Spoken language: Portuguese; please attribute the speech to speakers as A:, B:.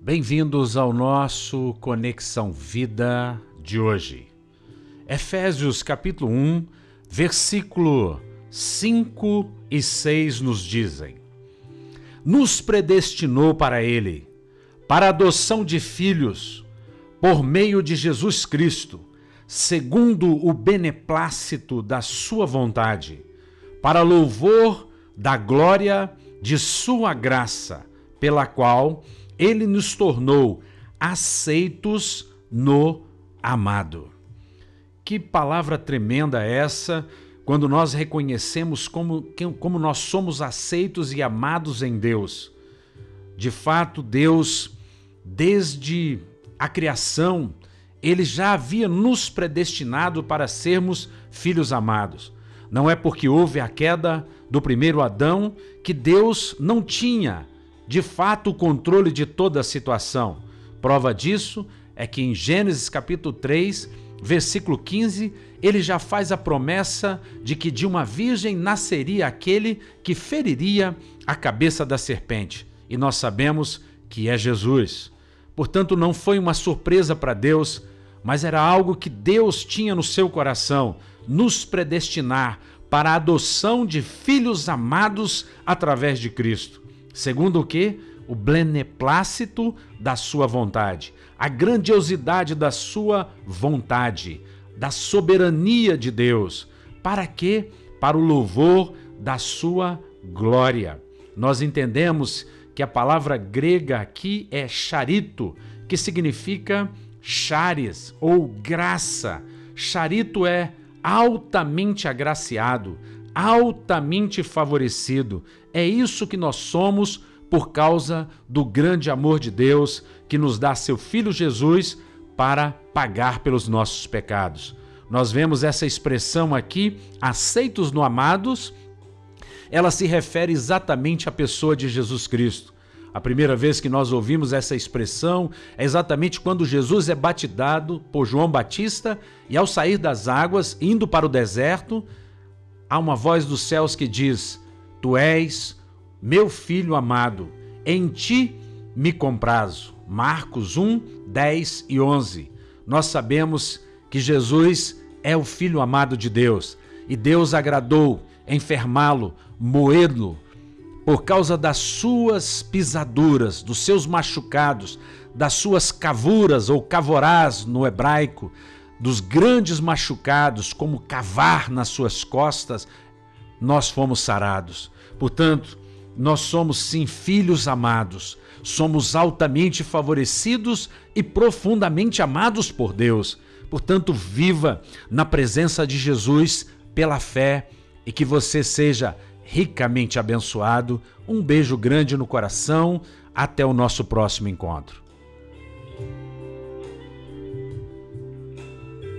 A: Bem-vindos ao nosso Conexão Vida de hoje. Efésios capítulo 1, versículo 5 e 6 nos dizem: Nos predestinou para ele, para adoção de filhos, por meio de Jesus Cristo, segundo o beneplácito da sua vontade, para louvor da glória de sua graça, pela qual ele nos tornou aceitos no amado. Que palavra tremenda é essa quando nós reconhecemos como, como nós somos aceitos e amados em Deus. De fato, Deus, desde a criação, ele já havia nos predestinado para sermos filhos amados. Não é porque houve a queda do primeiro Adão que Deus não tinha de fato o controle de toda a situação. Prova disso é que em Gênesis capítulo 3, versículo 15, ele já faz a promessa de que de uma virgem nasceria aquele que feriria a cabeça da serpente. E nós sabemos que é Jesus. Portanto, não foi uma surpresa para Deus, mas era algo que Deus tinha no seu coração nos predestinar para a adoção de filhos amados através de Cristo. Segundo o que? O beneplácito da sua vontade, a grandiosidade da sua vontade, da soberania de Deus. Para quê? Para o louvor da sua glória. Nós entendemos que a palavra grega aqui é charito, que significa chares ou graça. Charito é altamente agraciado, altamente favorecido. É isso que nós somos por causa do grande amor de Deus que nos dá seu Filho Jesus para pagar pelos nossos pecados. Nós vemos essa expressão aqui, aceitos no amados, ela se refere exatamente à pessoa de Jesus Cristo. A primeira vez que nós ouvimos essa expressão é exatamente quando Jesus é batizado por João Batista e, ao sair das águas, indo para o deserto, há uma voz dos céus que diz: Tu és meu filho amado, em ti me comprazo. Marcos 1, 10 e 11. Nós sabemos que Jesus é o filho amado de Deus e Deus agradou enfermá-lo, moê-lo, por causa das suas pisaduras, dos seus machucados, das suas cavuras ou cavorás no hebraico, dos grandes machucados, como cavar nas suas costas, nós fomos sarados. Portanto, nós somos sim filhos amados, somos altamente favorecidos e profundamente amados por Deus. Portanto, viva na presença de Jesus pela fé e que você seja ricamente abençoado. Um beijo grande no coração. Até o nosso próximo encontro.